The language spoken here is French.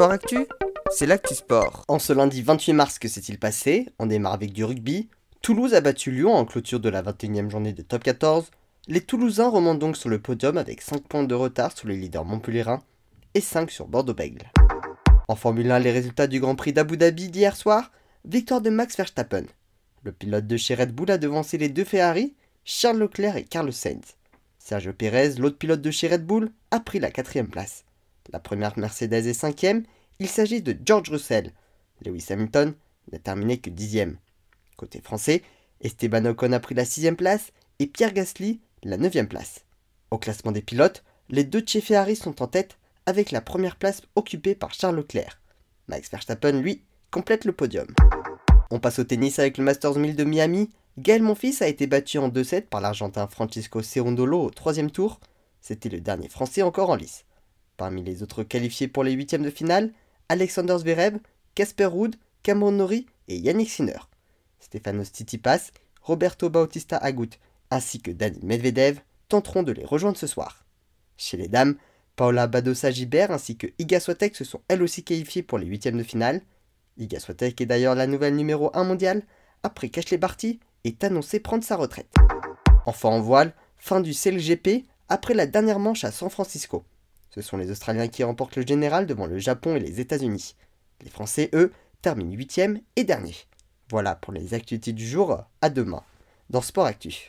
Sport Actu, c'est l'actu sport. En ce lundi 28 mars, que s'est-il passé On démarre avec du rugby. Toulouse a battu Lyon en clôture de la 21e journée de top 14. Les Toulousains remontent donc sur le podium avec 5 points de retard sur les leaders montpelliérains et 5 sur Bordeaux-Bègle. En Formule 1, les résultats du Grand Prix d'Abu Dhabi d'hier soir, victoire de Max Verstappen. Le pilote de chez Red Bull a devancé les deux Ferrari, Charles Leclerc et Carlos Sainz. Sergio Pérez, l'autre pilote de chez Red Bull, a pris la quatrième place. La première Mercedes est cinquième, il s'agit de George Russell. Lewis Hamilton n'a terminé que dixième. Côté français, Esteban Ocon a pris la sixième place et Pierre Gasly la neuvième place. Au classement des pilotes, les deux chez sont en tête avec la première place occupée par Charles Leclerc. Max Verstappen, lui, complète le podium. On passe au tennis avec le Masters 1000 de Miami. Gaël Monfils a été battu en 2-7 par l'Argentin Francisco Cerundolo au troisième tour. C'était le dernier Français encore en lice. Parmi les autres qualifiés pour les huitièmes de finale, Alexander Zverev, Casper Ruud, Cameron Norrie et Yannick Sinner. Stefanos Tsitsipas, Roberto Bautista Agut ainsi que Dani Medvedev tenteront de les rejoindre ce soir. Chez les dames, Paola Badosa Gibert ainsi que Iga Swiatek se sont elles aussi qualifiées pour les huitièmes de finale. Iga Swiatek est d'ailleurs la nouvelle numéro 1 mondiale après qu'Ashley Barty ait annoncé prendre sa retraite. Enfin en voile, fin du CLGP après la dernière manche à San Francisco. Ce sont les Australiens qui remportent le général devant le Japon et les États-Unis. Les Français, eux, terminent 8 et dernier. Voilà pour les actualités du jour. À demain dans Sport Actu.